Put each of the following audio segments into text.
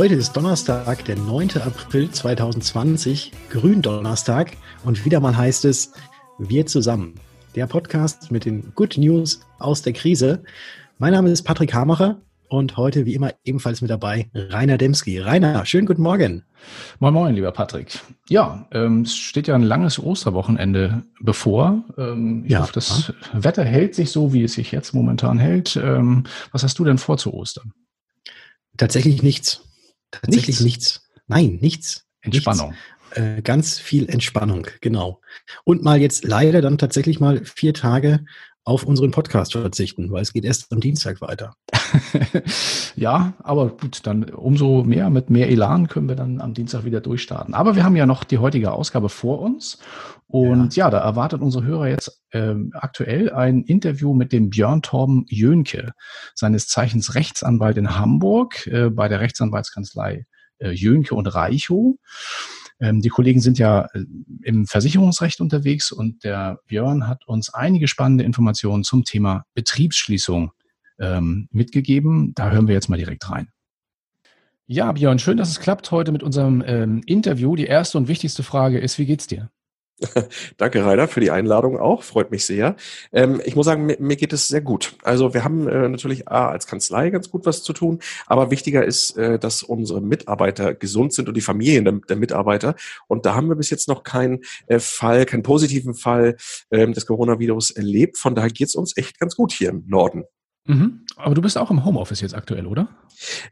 Heute ist Donnerstag, der 9. April 2020, Gründonnerstag und wieder mal heißt es Wir zusammen. Der Podcast mit den Good News aus der Krise. Mein Name ist Patrick Hamacher und heute wie immer ebenfalls mit dabei Rainer Demski. Rainer, schönen guten Morgen. Moin Moin, lieber Patrick. Ja, ähm, es steht ja ein langes Osterwochenende bevor. Ähm, ich ja, hoffe, das ja. Wetter hält sich so, wie es sich jetzt momentan hält. Ähm, was hast du denn vor zu Ostern? Tatsächlich nichts. Tatsächlich nichts. nichts. Nein, nichts. Entspannung. Nichts. Äh, ganz viel Entspannung, genau. Und mal jetzt leider dann tatsächlich mal vier Tage auf unseren Podcast verzichten, weil es geht erst am Dienstag weiter. ja, aber gut, dann umso mehr, mit mehr Elan können wir dann am Dienstag wieder durchstarten. Aber wir haben ja noch die heutige Ausgabe vor uns. Und ja, ja da erwartet unsere Hörer jetzt äh, aktuell ein Interview mit dem Björn Torben Jönke, seines Zeichens Rechtsanwalt in Hamburg äh, bei der Rechtsanwaltskanzlei äh, Jönke und Reichow. Ähm, die Kollegen sind ja äh, im Versicherungsrecht unterwegs und der Björn hat uns einige spannende Informationen zum Thema Betriebsschließung ähm, mitgegeben. Da hören wir jetzt mal direkt rein. Ja, Björn, schön, dass es klappt heute mit unserem ähm, Interview. Die erste und wichtigste Frage ist, wie geht's dir? Danke, Rainer, für die Einladung auch. Freut mich sehr. Ähm, ich muss sagen, mir, mir, geht es sehr gut. Also wir haben äh, natürlich A, als Kanzlei ganz gut was zu tun, aber wichtiger ist, äh, dass unsere Mitarbeiter gesund sind und die Familien der, der Mitarbeiter. Und da haben wir bis jetzt noch keinen äh, Fall, keinen positiven Fall ähm, des Coronavirus erlebt. Von daher geht es uns echt ganz gut hier im Norden. Mhm. Aber du bist auch im Homeoffice jetzt aktuell, oder?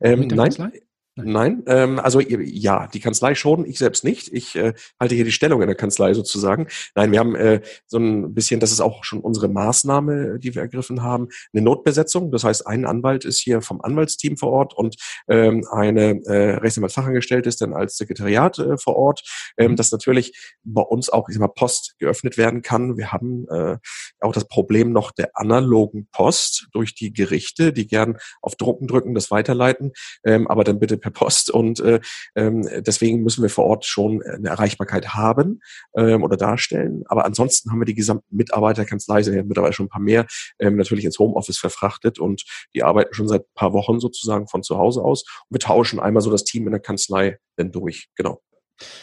Ähm, nein, Kanzlei? Nein, ähm, also ja, die Kanzlei schon, ich selbst nicht. Ich äh, halte hier die Stellung in der Kanzlei sozusagen. Nein, wir haben äh, so ein bisschen, das ist auch schon unsere Maßnahme, die wir ergriffen haben, eine Notbesetzung. Das heißt, ein Anwalt ist hier vom Anwaltsteam vor Ort und ähm, eine äh, Rechtsanwaltsfachangestellte ist dann als Sekretariat äh, vor Ort, ähm, dass natürlich bei uns auch, ich sag mal, Post geöffnet werden kann. Wir haben äh, auch das Problem noch der analogen Post durch die Gerichte, die gern auf Drucken drücken, das weiterleiten, ähm, aber dann bitte per Post und äh, ähm, deswegen müssen wir vor Ort schon eine Erreichbarkeit haben ähm, oder darstellen. Aber ansonsten haben wir die gesamten Mitarbeiterkanzlei, sind ja mittlerweile schon ein paar mehr, ähm, natürlich ins Homeoffice verfrachtet und die arbeiten schon seit ein paar Wochen sozusagen von zu Hause aus. Und wir tauschen einmal so das Team in der Kanzlei dann durch. Genau.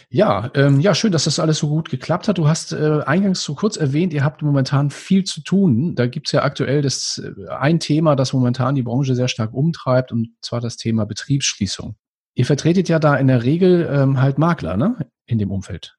Ja, ähm, ja, schön, dass das alles so gut geklappt hat. Du hast äh, eingangs so kurz erwähnt, ihr habt momentan viel zu tun. Da gibt's ja aktuell das äh, ein Thema, das momentan die Branche sehr stark umtreibt, und zwar das Thema Betriebsschließung. Ihr vertretet ja da in der Regel ähm, halt Makler, ne? In dem Umfeld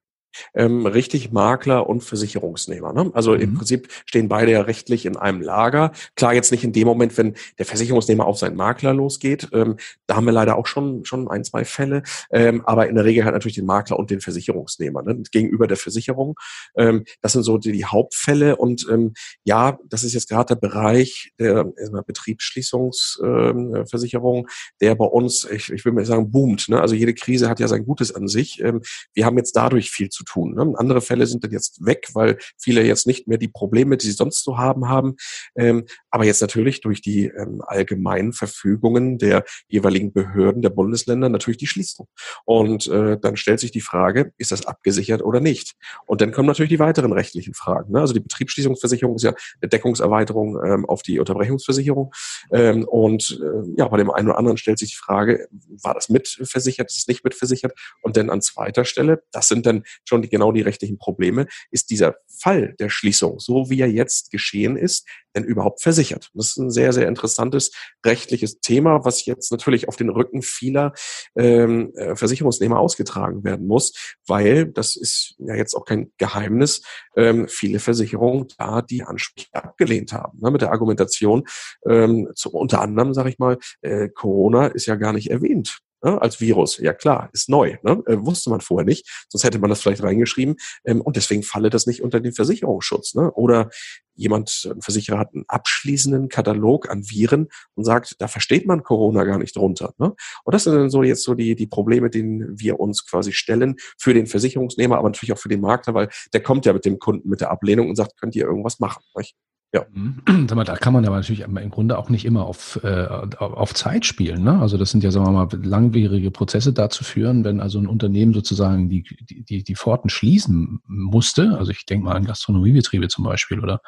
ähm, richtig Makler und Versicherungsnehmer. Ne? Also mhm. im Prinzip stehen beide ja rechtlich in einem Lager. Klar, jetzt nicht in dem Moment, wenn der Versicherungsnehmer auf seinen Makler losgeht. Ähm, da haben wir leider auch schon, schon ein, zwei Fälle. Ähm, aber in der Regel hat natürlich den Makler und den Versicherungsnehmer ne? gegenüber der Versicherung. Ähm, das sind so die, die Hauptfälle. Und ähm, ja, das ist jetzt gerade der Bereich der Betriebsschließungsversicherung, ähm, der bei uns, ich, ich will mal sagen, boomt. Ne? Also jede Krise hat ja sein Gutes an sich. Ähm, wir haben jetzt dadurch viel zu tun. Ne? Andere Fälle sind dann jetzt weg, weil viele jetzt nicht mehr die Probleme, die sie sonst so haben, haben. Ähm, aber jetzt natürlich durch die ähm, allgemeinen Verfügungen der jeweiligen Behörden der Bundesländer natürlich die Schließung. Und äh, dann stellt sich die Frage, ist das abgesichert oder nicht? Und dann kommen natürlich die weiteren rechtlichen Fragen. Ne? Also die Betriebsschließungsversicherung ist ja eine Deckungserweiterung ähm, auf die Unterbrechungsversicherung. Ähm, und äh, ja, bei dem einen oder anderen stellt sich die Frage, war das mitversichert, ist es nicht mitversichert? Und dann an zweiter Stelle, das sind dann schon die, genau die rechtlichen Probleme, ist dieser Fall der Schließung, so wie er jetzt geschehen ist, denn überhaupt versichert? Das ist ein sehr, sehr interessantes rechtliches Thema, was jetzt natürlich auf den Rücken vieler ähm, äh, Versicherungsnehmer ausgetragen werden muss, weil, das ist ja jetzt auch kein Geheimnis, ähm, viele Versicherungen da die Ansprüche abgelehnt haben, ne, mit der Argumentation, ähm, zu, unter anderem, sage ich mal, äh, Corona ist ja gar nicht erwähnt ne, als Virus. Ja klar, ist neu, ne? äh, wusste man vorher nicht, sonst hätte man das vielleicht reingeschrieben ähm, und deswegen falle das nicht unter den Versicherungsschutz. Ne? Oder jemand, ein Versicherer hat einen abschließenden Katalog an Viren und sagt, da versteht man Corona gar nicht drunter. Ne? Und das sind dann so jetzt so die, die Probleme, denen wir uns quasi stellen für den Versicherungsnehmer, aber natürlich auch für den Makler, weil der kommt ja mit dem Kunden mit der Ablehnung und sagt, könnt ihr irgendwas machen? Nicht? Ja. Mhm. Sag mal, da kann man aber natürlich im Grunde auch nicht immer auf, äh, auf Zeit spielen. Ne? Also das sind ja, sagen wir mal, langwierige Prozesse dazu führen, wenn also ein Unternehmen sozusagen die, die, die Pforten schließen musste. Also ich denke mal an Gastronomiebetriebe zum Beispiel oder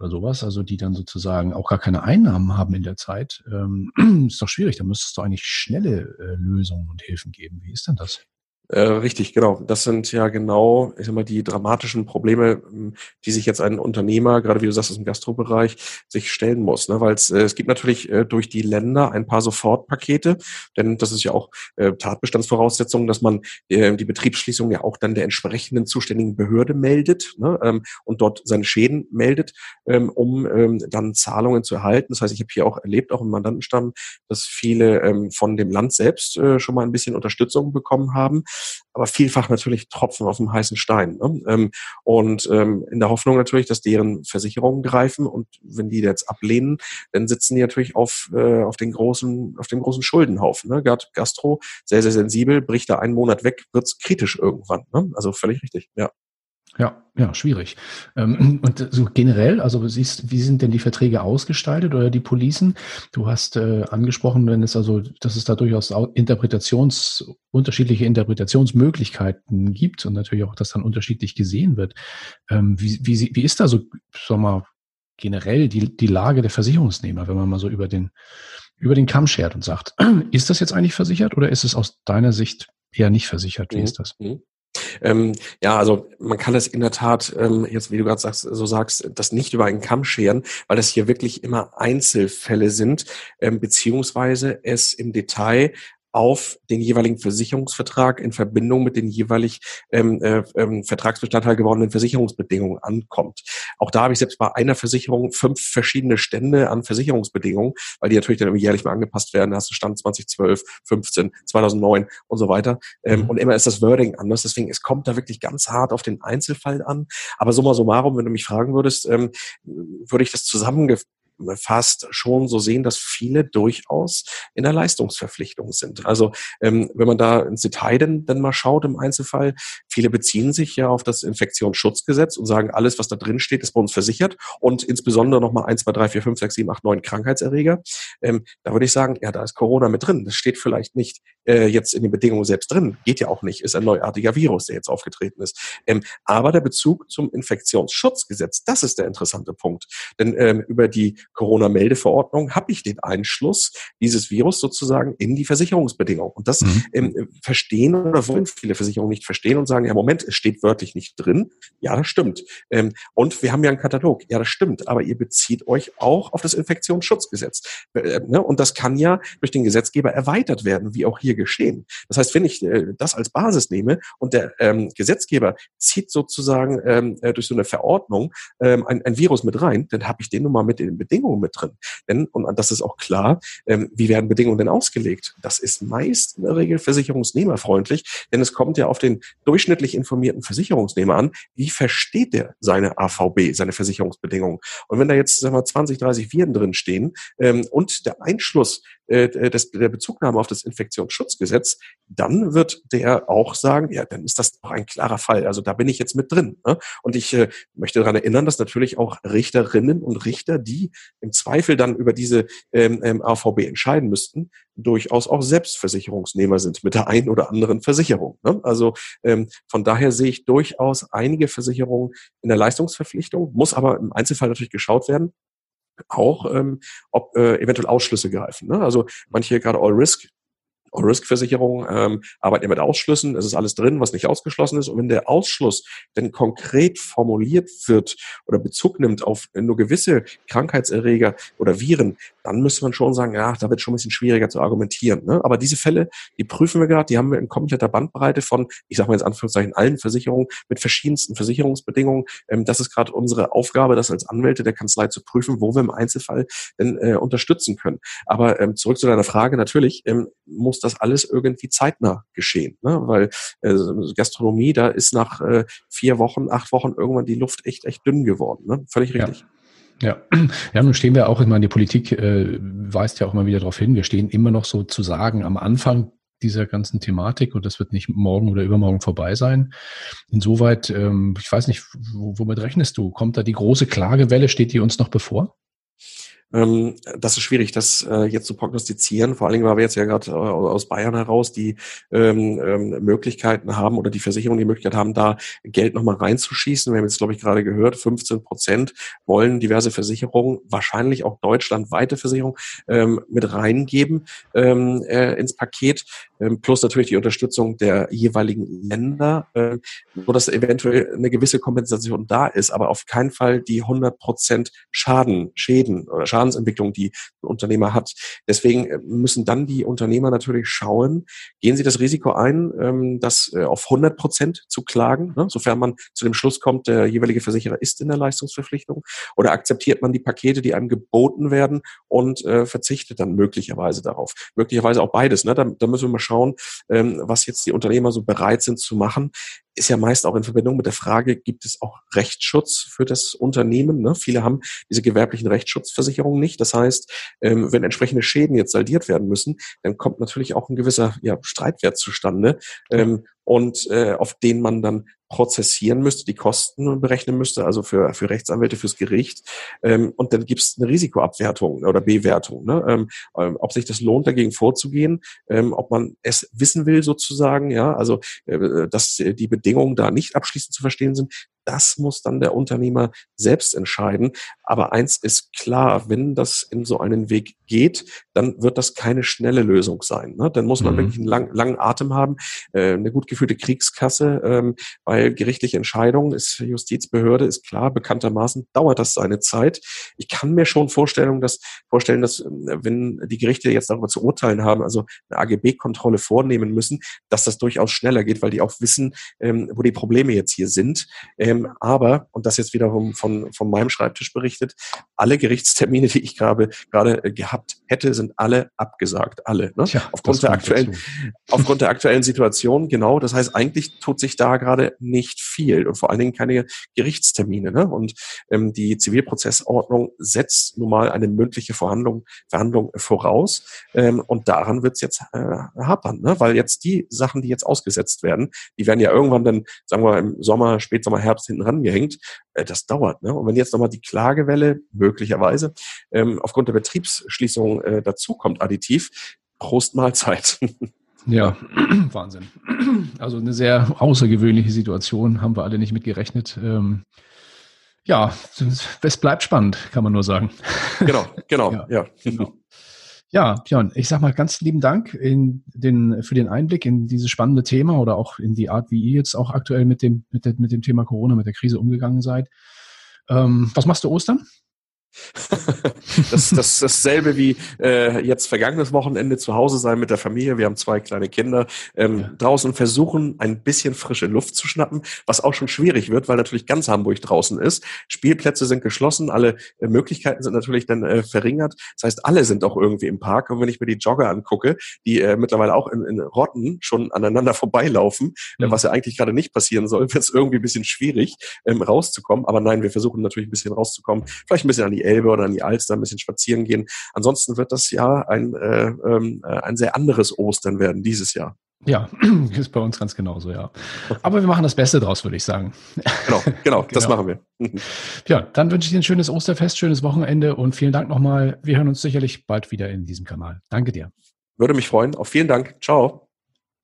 oder sowas, also die dann sozusagen auch gar keine Einnahmen haben in der Zeit, ähm, ist doch schwierig. Da müsste es doch eigentlich schnelle äh, Lösungen und Hilfen geben. Wie ist denn das? Äh, richtig, genau. Das sind ja genau, ich sag mal, die dramatischen Probleme, ähm, die sich jetzt ein Unternehmer, gerade wie du sagst, aus dem Gastrobereich, sich stellen muss. Ne? Weil es, äh, es gibt natürlich äh, durch die Länder ein paar Sofortpakete, denn das ist ja auch äh, Tatbestandsvoraussetzung, dass man äh, die Betriebsschließung ja auch dann der entsprechenden zuständigen Behörde meldet ne? ähm, und dort seine Schäden meldet, ähm, um ähm, dann Zahlungen zu erhalten. Das heißt, ich habe hier auch erlebt, auch im Mandantenstamm, dass viele ähm, von dem Land selbst äh, schon mal ein bisschen Unterstützung bekommen haben aber vielfach natürlich Tropfen auf dem heißen Stein. Ne? Ähm, und ähm, in der Hoffnung natürlich, dass deren Versicherungen greifen und wenn die jetzt ablehnen, dann sitzen die natürlich auf, äh, auf den großen, auf dem großen Schuldenhaufen. Ne? Gastro, sehr, sehr sensibel, bricht da einen Monat weg, wird's kritisch irgendwann. Ne? Also völlig richtig, ja. Ja, ja, schwierig. Ähm, und so generell, also siehst, wie sind denn die Verträge ausgestaltet oder die Policen? Du hast äh, angesprochen, wenn es also, dass es da durchaus Interpretations, unterschiedliche Interpretationsmöglichkeiten gibt und natürlich auch, dass dann unterschiedlich gesehen wird. Ähm, wie, wie, wie ist da so, sag mal, generell die, die Lage der Versicherungsnehmer, wenn man mal so über den, über den Kamm schert und sagt, ist das jetzt eigentlich versichert oder ist es aus deiner Sicht eher nicht versichert? Wie mhm. ist das? Mhm. Ähm, ja, also man kann es in der Tat, ähm, jetzt wie du gerade sagst, so sagst, das nicht über einen Kamm scheren, weil das hier wirklich immer Einzelfälle sind, ähm, beziehungsweise es im Detail auf den jeweiligen Versicherungsvertrag in Verbindung mit den jeweilig ähm, äh, ähm, Vertragsbestandteil gewordenen Versicherungsbedingungen ankommt. Auch da habe ich selbst bei einer Versicherung fünf verschiedene Stände an Versicherungsbedingungen, weil die natürlich dann jährlich mal angepasst werden. Da hast du Stand 2012, 15, 2009 und so weiter. Ähm, mhm. Und immer ist das Wording anders. Deswegen, es kommt da wirklich ganz hart auf den Einzelfall an. Aber summa summarum, wenn du mich fragen würdest, ähm, würde ich das zusammengefasst fast schon so sehen, dass viele durchaus in der Leistungsverpflichtung sind. Also ähm, wenn man da ins Detail denn, denn mal schaut im Einzelfall, viele beziehen sich ja auf das Infektionsschutzgesetz und sagen, alles, was da drin steht, ist bei uns versichert und insbesondere nochmal 1, 2, 3, 4, 5, 6, 7, 8, 9 Krankheitserreger. Ähm, da würde ich sagen, ja, da ist Corona mit drin. Das steht vielleicht nicht äh, jetzt in den Bedingungen selbst drin. Geht ja auch nicht, ist ein neuartiger Virus, der jetzt aufgetreten ist. Ähm, aber der Bezug zum Infektionsschutzgesetz, das ist der interessante Punkt. Denn ähm, über die Corona-Meldeverordnung habe ich den Einschluss dieses Virus sozusagen in die Versicherungsbedingungen. Und das mhm. ähm, verstehen oder wollen viele Versicherungen nicht verstehen und sagen, ja, Moment, es steht wörtlich nicht drin. Ja, das stimmt. Ähm, und wir haben ja einen Katalog. Ja, das stimmt. Aber ihr bezieht euch auch auf das Infektionsschutzgesetz. Äh, ne? Und das kann ja durch den Gesetzgeber erweitert werden, wie auch hier geschehen. Das heißt, wenn ich äh, das als Basis nehme und der ähm, Gesetzgeber zieht sozusagen ähm, äh, durch so eine Verordnung ähm, ein, ein Virus mit rein, dann habe ich den nun mal mit den Bedingungen Bedingungen mit drin. Denn, und das ist auch klar, ähm, wie werden Bedingungen denn ausgelegt? Das ist meist in der Regel versicherungsnehmerfreundlich, denn es kommt ja auf den durchschnittlich informierten Versicherungsnehmer an, wie versteht der seine AVB, seine Versicherungsbedingungen. Und wenn da jetzt sagen wir, 20, 30 Viren drin stehen ähm, und der Einschluss äh, des, der Bezugnahme auf das Infektionsschutzgesetz, dann wird der auch sagen, ja, dann ist das doch ein klarer Fall. Also da bin ich jetzt mit drin. Ne? Und ich äh, möchte daran erinnern, dass natürlich auch Richterinnen und Richter, die im Zweifel dann über diese ähm, ähm AVB entscheiden müssten, durchaus auch Selbstversicherungsnehmer sind mit der einen oder anderen Versicherung. Ne? Also ähm, von daher sehe ich durchaus einige Versicherungen in der Leistungsverpflichtung, muss aber im Einzelfall natürlich geschaut werden, auch, ähm, ob äh, eventuell Ausschlüsse greifen. Ne? Also manche gerade All Risk Risk-Versicherung ähm, arbeiten mit Ausschlüssen. Es ist alles drin, was nicht ausgeschlossen ist. Und wenn der Ausschluss denn konkret formuliert wird oder Bezug nimmt auf nur gewisse Krankheitserreger oder Viren, dann müsste man schon sagen, ja, da wird schon ein bisschen schwieriger zu argumentieren. Ne? Aber diese Fälle, die prüfen wir gerade, die haben wir in kompletter Bandbreite von, ich sage mal jetzt Anführungszeichen, allen Versicherungen mit verschiedensten Versicherungsbedingungen. Ähm, das ist gerade unsere Aufgabe, das als Anwälte der Kanzlei zu prüfen, wo wir im Einzelfall denn äh, unterstützen können. Aber ähm, zurück zu deiner Frage, natürlich ähm, muss das alles irgendwie zeitnah geschehen. Ne? Weil äh, Gastronomie, da ist nach äh, vier Wochen, acht Wochen irgendwann die Luft echt, echt dünn geworden. Ne? Völlig richtig. Ja. Ja, ja, nun stehen wir auch, ich meine, die Politik äh, weist ja auch immer wieder darauf hin, wir stehen immer noch sozusagen am Anfang dieser ganzen Thematik und das wird nicht morgen oder übermorgen vorbei sein. Insoweit, ähm, ich weiß nicht, womit rechnest du? Kommt da die große Klagewelle, steht die uns noch bevor? Ähm, das ist schwierig, das äh, jetzt zu prognostizieren, vor allen Dingen, weil wir jetzt ja gerade äh, aus Bayern heraus die ähm, ähm, Möglichkeiten haben oder die Versicherungen die Möglichkeit haben, da Geld nochmal reinzuschießen. Wir haben jetzt, glaube ich, gerade gehört, 15 Prozent wollen diverse Versicherungen, wahrscheinlich auch deutschlandweite Versicherungen, ähm, mit reingeben ähm, äh, ins Paket, ähm, plus natürlich die Unterstützung der jeweiligen Länder, äh, so dass eventuell eine gewisse Kompensation da ist, aber auf keinen Fall die 100 Prozent Schaden, Schäden oder Schadensentwicklung, die ein Unternehmer hat. Deswegen äh, müssen dann die Unternehmer natürlich schauen, gehen sie das Risiko ein, ähm, das äh, auf 100 Prozent zu klagen, ne, sofern man zu dem Schluss kommt, der jeweilige Versicherer ist in der Leistungsverpflichtung, oder akzeptiert man die Pakete, die einem geboten werden und äh, verzichtet dann möglicherweise darauf. Möglicherweise auch beides. Ne? Da, da müssen wir mal schauen, ähm, was jetzt die Unternehmer so bereit sind zu machen ist ja meist auch in Verbindung mit der Frage, gibt es auch Rechtsschutz für das Unternehmen? Ne? Viele haben diese gewerblichen Rechtsschutzversicherungen nicht. Das heißt, ähm, wenn entsprechende Schäden jetzt saldiert werden müssen, dann kommt natürlich auch ein gewisser ja, Streitwert zustande. Ähm, und äh, auf den man dann prozessieren müsste, die Kosten berechnen müsste, also für, für Rechtsanwälte, fürs Gericht. Ähm, und dann gibt es eine Risikoabwertung oder Bewertung, ne? ähm, ähm, ob sich das lohnt, dagegen vorzugehen, ähm, ob man es wissen will sozusagen, ja, also äh, dass die Bedingungen da nicht abschließend zu verstehen sind, das muss dann der Unternehmer selbst entscheiden. Aber eins ist klar, wenn das in so einen Weg geht, dann wird das keine schnelle Lösung sein. Ne? Dann muss man mhm. wirklich einen lang, langen Atem haben, äh, eine gut geführte Kriegskasse, ähm, weil gerichtliche Entscheidungen ist Justizbehörde, ist klar, bekanntermaßen dauert das seine Zeit. Ich kann mir schon vorstellen, dass, vorstellen, dass äh, wenn die Gerichte jetzt darüber zu urteilen haben, also eine AGB-Kontrolle vornehmen müssen, dass das durchaus schneller geht, weil die auch wissen, ähm, wo die Probleme jetzt hier sind. Ähm, ähm, aber, und das jetzt wiederum von, von meinem Schreibtisch berichtet, alle Gerichtstermine, die ich gerade, gerade äh, gehabt hätte, sind alle abgesagt. Alle. Ne? Tja, aufgrund, der aktuellen, aufgrund der aktuellen Situation, genau. Das heißt, eigentlich tut sich da gerade nicht viel und vor allen Dingen keine Gerichtstermine. Ne? Und ähm, die Zivilprozessordnung setzt nun mal eine mündliche Verhandlung, Verhandlung voraus. Ähm, und daran wird es jetzt äh, hapern, ne? weil jetzt die Sachen, die jetzt ausgesetzt werden, die werden ja irgendwann dann, sagen wir im Sommer, Spätsommer, Herbst hinten rangehängt. Äh, das dauert. Ne? Und wenn jetzt nochmal die Klagewelle möglicherweise ähm, aufgrund der Betriebsschließung äh, dazukommt, additiv, Prost Mahlzeit. Ja, Wahnsinn. Also eine sehr außergewöhnliche Situation, haben wir alle nicht mitgerechnet. Ähm, ja, es bleibt spannend, kann man nur sagen. Genau, genau, ja. ja. Genau. Ja, Björn, ich sag mal ganz lieben Dank in den, für den Einblick in dieses spannende Thema oder auch in die Art, wie ihr jetzt auch aktuell mit dem, mit, der, mit dem Thema Corona, mit der Krise umgegangen seid. Ähm, was machst du Ostern? das, das dasselbe wie äh, jetzt vergangenes Wochenende zu Hause sein mit der Familie. Wir haben zwei kleine Kinder ähm, ja. draußen versuchen, ein bisschen frische Luft zu schnappen, was auch schon schwierig wird, weil natürlich ganz Hamburg draußen ist. Spielplätze sind geschlossen, alle äh, Möglichkeiten sind natürlich dann äh, verringert. Das heißt, alle sind auch irgendwie im Park. Und wenn ich mir die Jogger angucke, die äh, mittlerweile auch in, in Rotten schon aneinander vorbeilaufen, äh, mhm. äh, was ja eigentlich gerade nicht passieren soll, wird es irgendwie ein bisschen schwierig, ähm, rauszukommen. Aber nein, wir versuchen natürlich ein bisschen rauszukommen, vielleicht ein bisschen an die die Elbe oder an die Alster ein bisschen spazieren gehen. Ansonsten wird das Jahr ein, äh, ähm, äh, ein sehr anderes Ostern werden dieses Jahr. Ja, ist bei uns ganz genauso, ja. Aber wir machen das Beste draus, würde ich sagen. Genau, genau, genau. das machen wir. Ja, dann wünsche ich dir ein schönes Osterfest, schönes Wochenende und vielen Dank nochmal. Wir hören uns sicherlich bald wieder in diesem Kanal. Danke dir. Würde mich freuen. Auf vielen Dank. Ciao.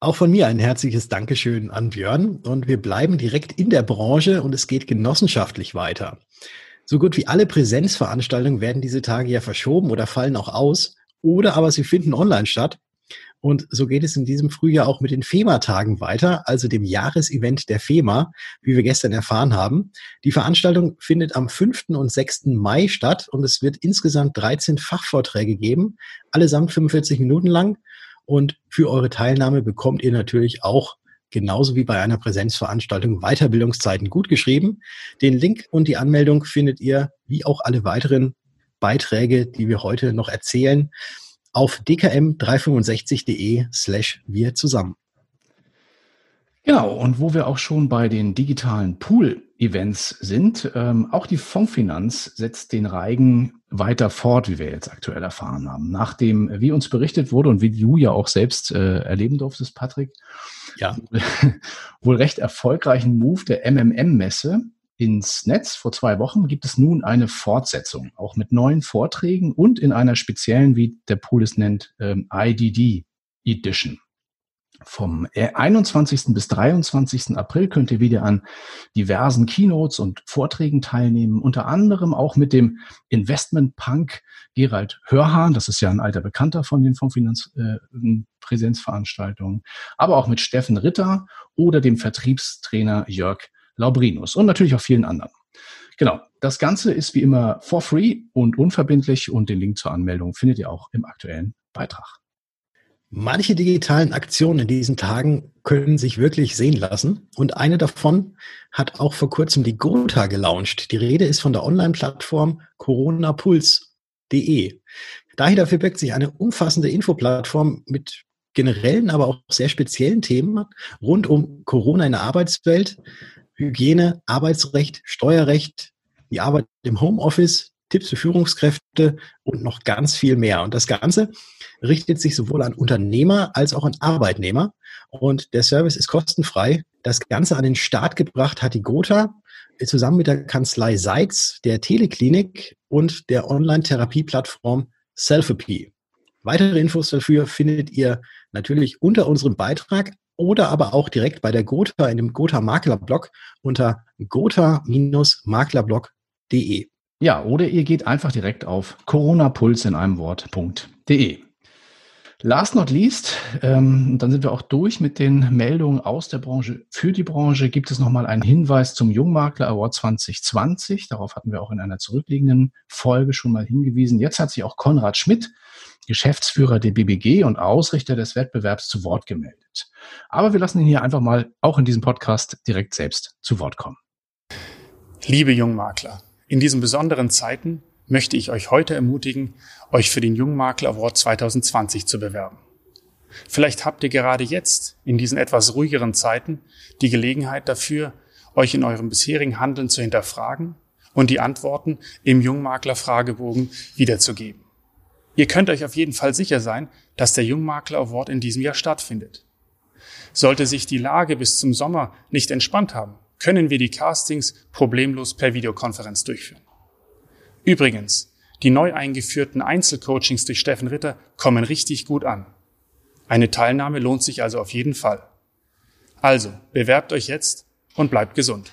Auch von mir ein herzliches Dankeschön an Björn und wir bleiben direkt in der Branche und es geht genossenschaftlich weiter. So gut wie alle Präsenzveranstaltungen werden diese Tage ja verschoben oder fallen auch aus, oder aber sie finden online statt. Und so geht es in diesem Frühjahr auch mit den FEMA-Tagen weiter, also dem Jahresevent der FEMA, wie wir gestern erfahren haben. Die Veranstaltung findet am 5. und 6. Mai statt und es wird insgesamt 13 Fachvorträge geben, allesamt 45 Minuten lang. Und für eure Teilnahme bekommt ihr natürlich auch genauso wie bei einer Präsenzveranstaltung Weiterbildungszeiten gut geschrieben. Den Link und die Anmeldung findet ihr, wie auch alle weiteren Beiträge, die wir heute noch erzählen, auf dkm365.de slash wir zusammen. Genau, und wo wir auch schon bei den digitalen Pool-Events sind, ähm, auch die Fondsfinanz setzt den Reigen weiter fort, wie wir jetzt aktuell erfahren haben. Nachdem, wie uns berichtet wurde und wie du ja auch selbst äh, erleben durftest, Patrick, ja, wohl recht erfolgreichen Move der MMM-Messe ins Netz vor zwei Wochen, gibt es nun eine Fortsetzung, auch mit neuen Vorträgen und in einer speziellen, wie der Pool es nennt, ähm, IDD Edition. Vom 21. bis 23. April könnt ihr wieder an diversen Keynotes und Vorträgen teilnehmen, unter anderem auch mit dem Investment Punk Gerald Hörhahn, das ist ja ein alter Bekannter von den Fondspräsenzveranstaltungen, äh, aber auch mit Steffen Ritter oder dem Vertriebstrainer Jörg Laubrinus und natürlich auch vielen anderen. Genau, das Ganze ist wie immer for free und unverbindlich und den Link zur Anmeldung findet ihr auch im aktuellen Beitrag. Manche digitalen Aktionen in diesen Tagen können sich wirklich sehen lassen. Und eine davon hat auch vor kurzem die Gotha gelauncht. Die Rede ist von der Online-Plattform coronapuls.de. Dahinter verbirgt sich eine umfassende Infoplattform mit generellen, aber auch sehr speziellen Themen rund um Corona in der Arbeitswelt, Hygiene, Arbeitsrecht, Steuerrecht, die Arbeit im Homeoffice, Tipps für Führungskräfte und noch ganz viel mehr. Und das Ganze richtet sich sowohl an Unternehmer als auch an Arbeitnehmer. Und der Service ist kostenfrei. Das Ganze an den Start gebracht hat die Gotha zusammen mit der Kanzlei Seix, der Teleklinik und der Online-Therapie-Plattform Selfie. Weitere Infos dafür findet ihr natürlich unter unserem Beitrag oder aber auch direkt bei der Gotha in dem Gotha Maklerblog unter gotha-maklerblog.de. Ja, oder ihr geht einfach direkt auf coronapuls in einem Wort.de. Last not least, ähm, dann sind wir auch durch mit den Meldungen aus der Branche. Für die Branche gibt es nochmal einen Hinweis zum Jungmakler Award 2020. Darauf hatten wir auch in einer zurückliegenden Folge schon mal hingewiesen. Jetzt hat sich auch Konrad Schmidt, Geschäftsführer der BBG und Ausrichter des Wettbewerbs, zu Wort gemeldet. Aber wir lassen ihn hier einfach mal auch in diesem Podcast direkt selbst zu Wort kommen. Liebe Jungmakler, in diesen besonderen Zeiten möchte ich euch heute ermutigen, euch für den Jungmakler Award 2020 zu bewerben. Vielleicht habt ihr gerade jetzt, in diesen etwas ruhigeren Zeiten, die Gelegenheit dafür, euch in eurem bisherigen Handeln zu hinterfragen und die Antworten im Jungmakler-Fragebogen wiederzugeben. Ihr könnt euch auf jeden Fall sicher sein, dass der Jungmakler Award in diesem Jahr stattfindet. Sollte sich die Lage bis zum Sommer nicht entspannt haben, können wir die Castings problemlos per Videokonferenz durchführen. Übrigens, die neu eingeführten Einzelcoachings durch Steffen Ritter kommen richtig gut an. Eine Teilnahme lohnt sich also auf jeden Fall. Also, bewerbt euch jetzt und bleibt gesund.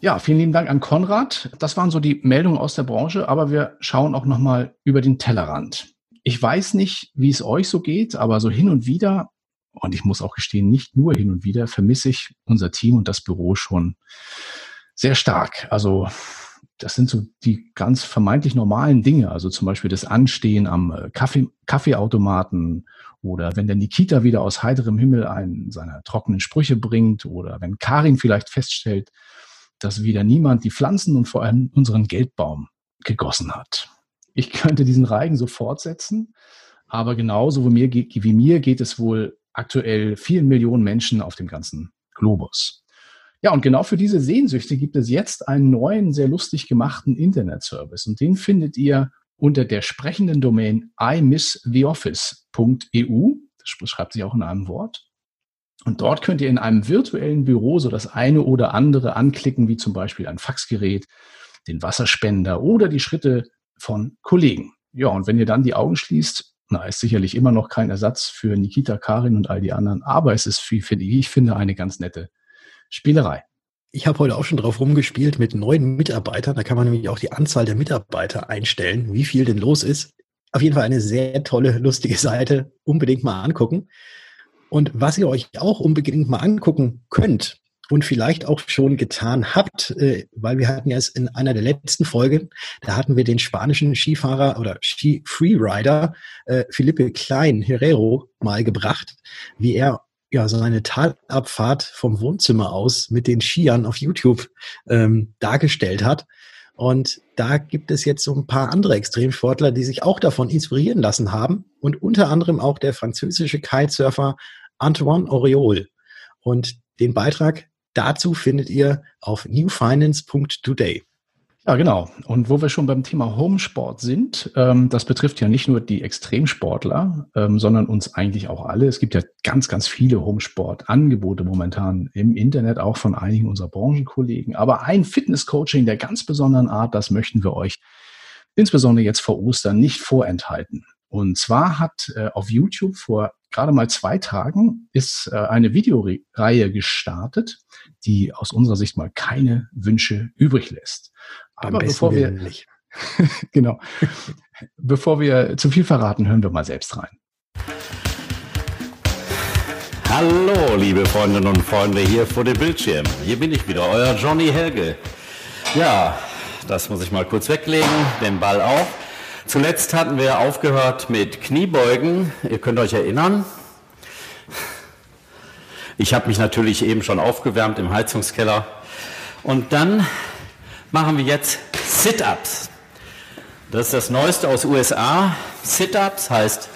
Ja, vielen lieben Dank an Konrad. Das waren so die Meldungen aus der Branche, aber wir schauen auch nochmal über den Tellerrand. Ich weiß nicht, wie es euch so geht, aber so hin und wieder und ich muss auch gestehen, nicht nur hin und wieder vermisse ich unser Team und das Büro schon sehr stark. Also das sind so die ganz vermeintlich normalen Dinge, also zum Beispiel das Anstehen am äh, Kaffee, Kaffeeautomaten oder wenn der Nikita wieder aus heiterem Himmel einen seiner trockenen Sprüche bringt oder wenn Karin vielleicht feststellt, dass wieder niemand die Pflanzen und vor allem unseren Geldbaum gegossen hat. Ich könnte diesen Reigen so fortsetzen, aber genauso wie mir, wie mir geht es wohl aktuell vielen Millionen Menschen auf dem ganzen Globus. Ja, und genau für diese Sehnsüchte gibt es jetzt einen neuen, sehr lustig gemachten Internetservice. Und den findet ihr unter der sprechenden Domain imisstheoffice.eu. Das schreibt sich auch in einem Wort. Und dort könnt ihr in einem virtuellen Büro so das eine oder andere anklicken, wie zum Beispiel ein Faxgerät, den Wasserspender oder die Schritte von Kollegen. Ja, und wenn ihr dann die Augen schließt, na, ist sicherlich immer noch kein Ersatz für Nikita Karin und all die anderen, aber es ist, wie finde ich, finde eine ganz nette Spielerei. Ich habe heute auch schon drauf rumgespielt mit neuen Mitarbeitern. Da kann man nämlich auch die Anzahl der Mitarbeiter einstellen, wie viel denn los ist. Auf jeden Fall eine sehr tolle, lustige Seite. Unbedingt mal angucken. Und was ihr euch auch unbedingt mal angucken könnt, und vielleicht auch schon getan habt, äh, weil wir hatten ja es in einer der letzten Folgen, da hatten wir den spanischen Skifahrer oder Ski-Freerider äh, Felipe Klein Herrero mal gebracht, wie er ja seine Talabfahrt vom Wohnzimmer aus mit den Skiern auf YouTube ähm, dargestellt hat. Und da gibt es jetzt so ein paar andere Extremsportler, die sich auch davon inspirieren lassen haben. Und unter anderem auch der französische Kitesurfer Antoine Oriol. Und den Beitrag Dazu findet ihr auf newfinance.today. Ja, genau. Und wo wir schon beim Thema Homesport sind, ähm, das betrifft ja nicht nur die Extremsportler, ähm, sondern uns eigentlich auch alle. Es gibt ja ganz, ganz viele Homesport-Angebote momentan im Internet, auch von einigen unserer Branchenkollegen. Aber ein Fitness-Coaching der ganz besonderen Art, das möchten wir euch insbesondere jetzt vor Ostern nicht vorenthalten. Und zwar hat äh, auf YouTube vor gerade mal zwei Tagen ist äh, eine Videoreihe gestartet, die aus unserer Sicht mal keine Wünsche übrig lässt. Aber bevor wir, nicht. genau, bevor wir zu viel verraten, hören wir mal selbst rein. Hallo, liebe Freundinnen und Freunde hier vor dem Bildschirm. Hier bin ich wieder, euer Johnny Helge. Ja, das muss ich mal kurz weglegen, den Ball auch. Zuletzt hatten wir aufgehört mit Kniebeugen. Ihr könnt euch erinnern. Ich habe mich natürlich eben schon aufgewärmt im Heizungskeller. Und dann machen wir jetzt Sit-ups. Das ist das Neueste aus USA. Sit-ups heißt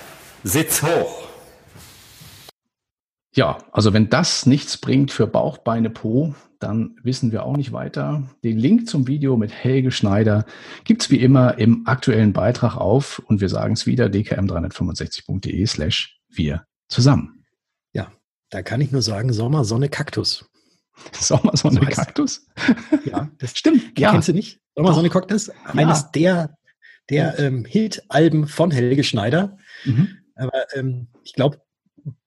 Sitz hoch. Ja, also wenn das nichts bringt für Bauch, Beine, Po, dann wissen wir auch nicht weiter. Den Link zum Video mit Helge Schneider gibt es wie immer im aktuellen Beitrag auf und wir sagen es wieder, dkm365.de slash wir zusammen. Ja, da kann ich nur sagen, Sommer, Sonne, Kaktus. Sommer, Sonne, so Kaktus? Ja, das stimmt. Ja. Kennst du nicht? Sommer, Sonne, Kaktus? Eines ja. der, der ähm, Hit-Alben von Helge Schneider. Mhm. Aber ähm, ich glaube,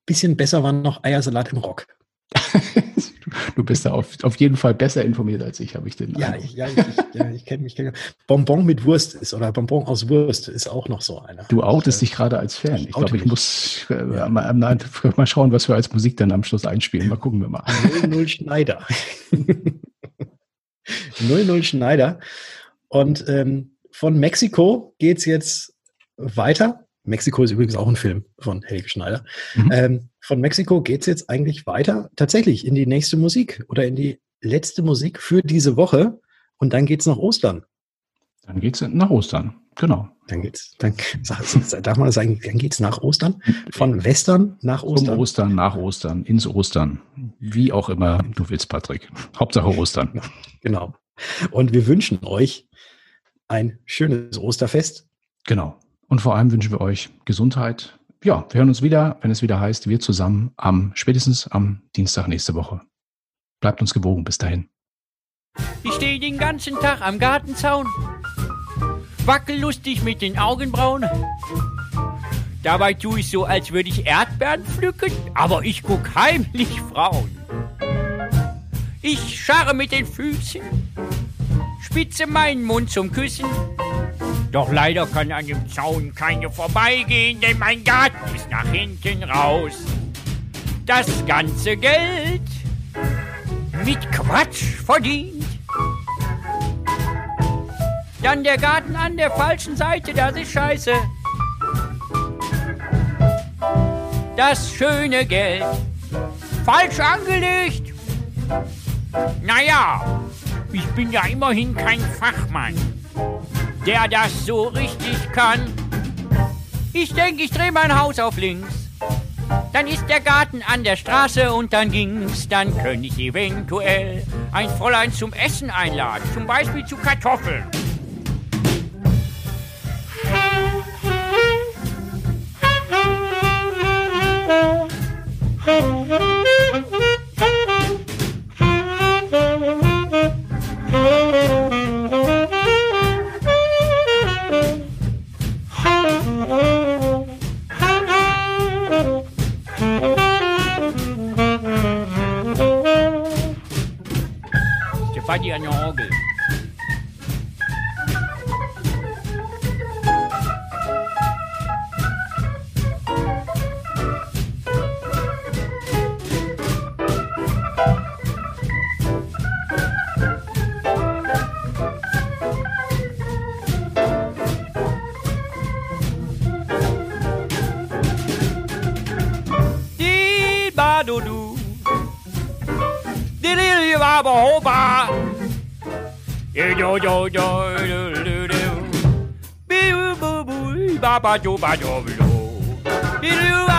bisschen besser waren noch Eiersalat im Rock. du bist da auf, auf jeden Fall besser informiert als ich, habe ich den Ja, ich, ja, ich, ja, ich kenne mich. Kenn, Bonbon mit Wurst ist oder Bonbon aus Wurst ist auch noch so einer. Du outest dich gerade als Fan. Ich glaube, ich muss äh, ja. mal, mal, mal, schauen, was wir als Musik dann am Schluss einspielen. Mal gucken wir mal. 00 Schneider. 00 Schneider. Und ähm, von Mexiko geht es jetzt weiter Mexiko ist übrigens auch ein Film von Helge Schneider. Mhm. Ähm, von Mexiko geht es jetzt eigentlich weiter, tatsächlich in die nächste Musik oder in die letzte Musik für diese Woche. Und dann geht es nach Ostern. Dann geht es nach Ostern, genau. Dann geht's, dann darf man das sagen, dann geht es nach Ostern. Von Western nach Ostern. Von Ostern nach Ostern, ins Ostern. Wie auch immer du willst, Patrick. Hauptsache Ostern. Genau. Und wir wünschen euch ein schönes Osterfest. Genau. Und vor allem wünschen wir euch Gesundheit. Ja, wir hören uns wieder, wenn es wieder heißt, wir zusammen am spätestens am Dienstag nächste Woche. Bleibt uns gewogen. Bis dahin. Ich stehe den ganzen Tag am Gartenzaun, wackel lustig mit den Augenbrauen. Dabei tue ich so, als würde ich Erdbeeren pflücken, aber ich guck heimlich Frauen. Ich scharre mit den Füßen, spitze meinen Mund zum Küssen doch leider kann an dem Zaun keine vorbeigehen, denn mein Garten ist nach hinten raus. Das ganze Geld mit Quatsch verdient. Dann der Garten an der falschen Seite, das ist scheiße. Das schöne Geld falsch angelegt. Naja, ich bin ja immerhin kein Fachmann der das so richtig kann. Ich denke, ich drehe mein Haus auf links. Dann ist der Garten an der Straße und dann ging's. Dann könnte ich eventuell ein Fräulein zum Essen einladen, zum Beispiel zu Kartoffeln. yo yo yo do do do, boo boo boo, ba ba jo ba jo do,